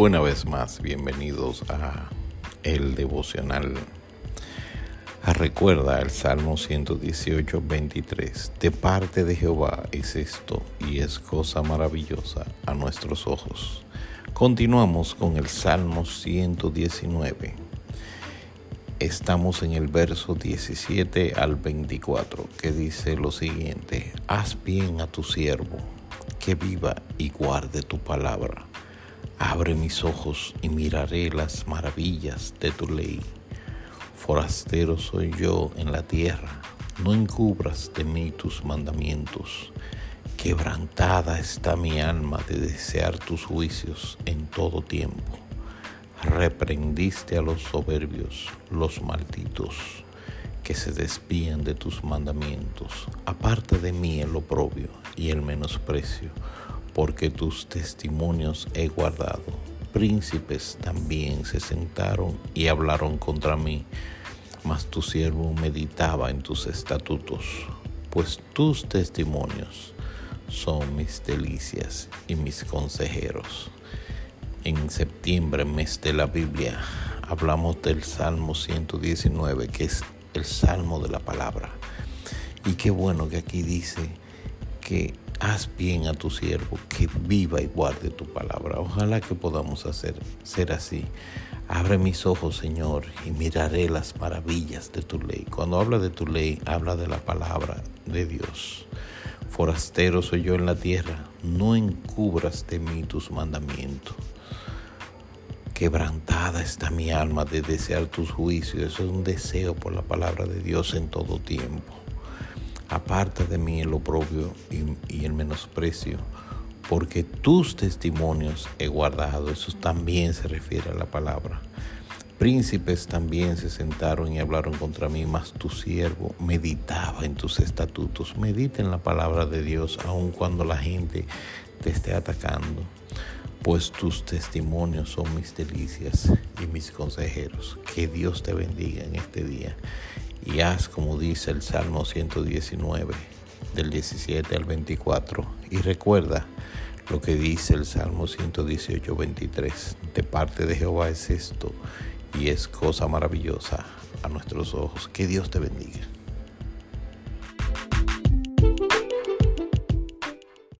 Una vez más, bienvenidos a el devocional. Ah, recuerda el Salmo 118, 23. De parte de Jehová es esto y es cosa maravillosa a nuestros ojos. Continuamos con el Salmo 119. Estamos en el verso 17 al 24 que dice lo siguiente. Haz bien a tu siervo, que viva y guarde tu palabra Abre mis ojos y miraré las maravillas de tu ley. Forastero soy yo en la tierra, no encubras de mí tus mandamientos. Quebrantada está mi alma de desear tus juicios en todo tiempo. Reprendiste a los soberbios, los malditos, que se despían de tus mandamientos. Aparte de mí el oprobio y el menosprecio porque tus testimonios he guardado. Príncipes también se sentaron y hablaron contra mí, mas tu siervo meditaba en tus estatutos, pues tus testimonios son mis delicias y mis consejeros. En septiembre, mes de la Biblia, hablamos del Salmo 119, que es el Salmo de la palabra. Y qué bueno que aquí dice que haz bien a tu siervo, que viva y guarde tu palabra. Ojalá que podamos hacer ser así. Abre mis ojos, Señor, y miraré las maravillas de tu ley. Cuando habla de tu ley, habla de la palabra de Dios. Forastero soy yo en la tierra, no encubras de mí tus mandamientos. Quebrantada está mi alma de desear tus juicios. Eso es un deseo por la palabra de Dios en todo tiempo. Aparta de mí el oprobio y, el menosprecio, porque tus testimonios he guardado. Eso también se refiere a la palabra. Príncipes también se sentaron y hablaron contra mí, mas tu siervo meditaba en tus estatutos. Medita en la palabra de Dios, aun cuando la gente te esté atacando, pues tus testimonios son mis delicias y mis consejeros. Que Dios te bendiga en este día y haz como dice el Salmo 119 del 17 al 24 y recuerda lo que dice el Salmo 118 23 de parte de Jehová es esto y es cosa maravillosa a nuestros ojos. Que Dios te bendiga